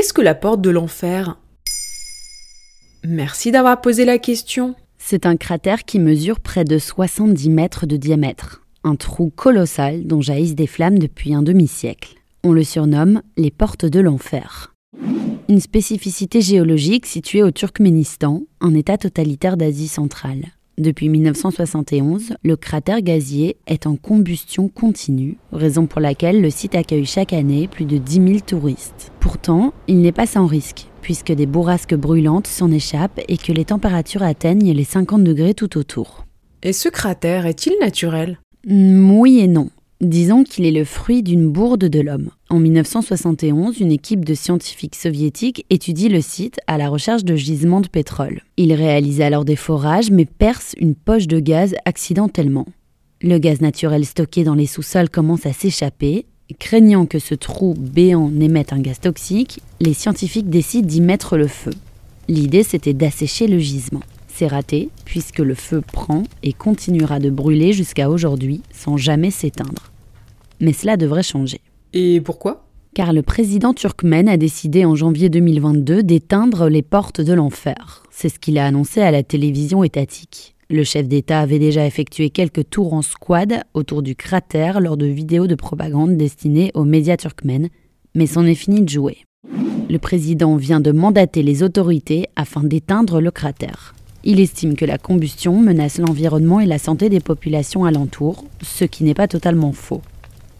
Qu'est-ce que la porte de l'enfer? Merci d'avoir posé la question. C'est un cratère qui mesure près de 70 mètres de diamètre. Un trou colossal dont jaillissent des flammes depuis un demi-siècle. On le surnomme les portes de l'enfer. Une spécificité géologique située au Turkménistan, un état totalitaire d'Asie centrale. Depuis 1971, le cratère gazier est en combustion continue, raison pour laquelle le site accueille chaque année plus de 10 000 touristes. Pourtant, il n'est pas sans risque, puisque des bourrasques brûlantes s'en échappent et que les températures atteignent les 50 degrés tout autour. Et ce cratère est-il naturel? Oui et non. Disons qu'il est le fruit d'une bourde de l'homme. En 1971, une équipe de scientifiques soviétiques étudie le site à la recherche de gisements de pétrole. Ils réalisent alors des forages mais percent une poche de gaz accidentellement. Le gaz naturel stocké dans les sous-sols commence à s'échapper. Craignant que ce trou béant n'émette un gaz toxique, les scientifiques décident d'y mettre le feu. L'idée c'était d'assécher le gisement. C'est raté, puisque le feu prend et continuera de brûler jusqu'à aujourd'hui sans jamais s'éteindre. Mais cela devrait changer. Et pourquoi? Car le président turkmène a décidé en janvier 2022 d'éteindre les portes de l'enfer. C'est ce qu'il a annoncé à la télévision étatique. Le chef d'État avait déjà effectué quelques tours en squad autour du cratère lors de vidéos de propagande destinées aux médias turkmènes, mais c'en est fini de jouer. Le président vient de mandater les autorités afin d'éteindre le cratère. Il estime que la combustion menace l'environnement et la santé des populations alentours, ce qui n'est pas totalement faux.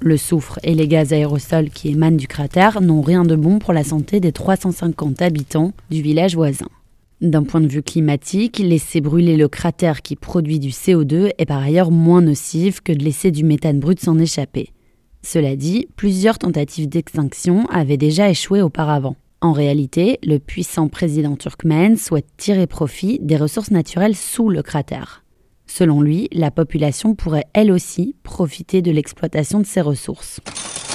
Le soufre et les gaz aérosols qui émanent du cratère n'ont rien de bon pour la santé des 350 habitants du village voisin. D'un point de vue climatique, laisser brûler le cratère qui produit du CO2 est par ailleurs moins nocif que de laisser du méthane brut s'en échapper. Cela dit, plusieurs tentatives d'extinction avaient déjà échoué auparavant. En réalité, le puissant président turkmène souhaite tirer profit des ressources naturelles sous le cratère. Selon lui, la population pourrait elle aussi profiter de l'exploitation de ces ressources.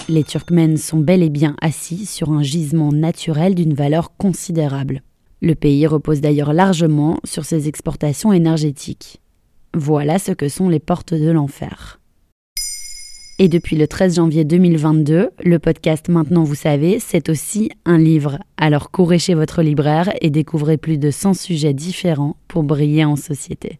Les Turkmènes sont bel et bien assis sur un gisement naturel d'une valeur considérable. Le pays repose d'ailleurs largement sur ses exportations énergétiques. Voilà ce que sont les portes de l'enfer. Et depuis le 13 janvier 2022, le podcast Maintenant vous savez, c'est aussi un livre. Alors courez chez votre libraire et découvrez plus de 100 sujets différents pour briller en société.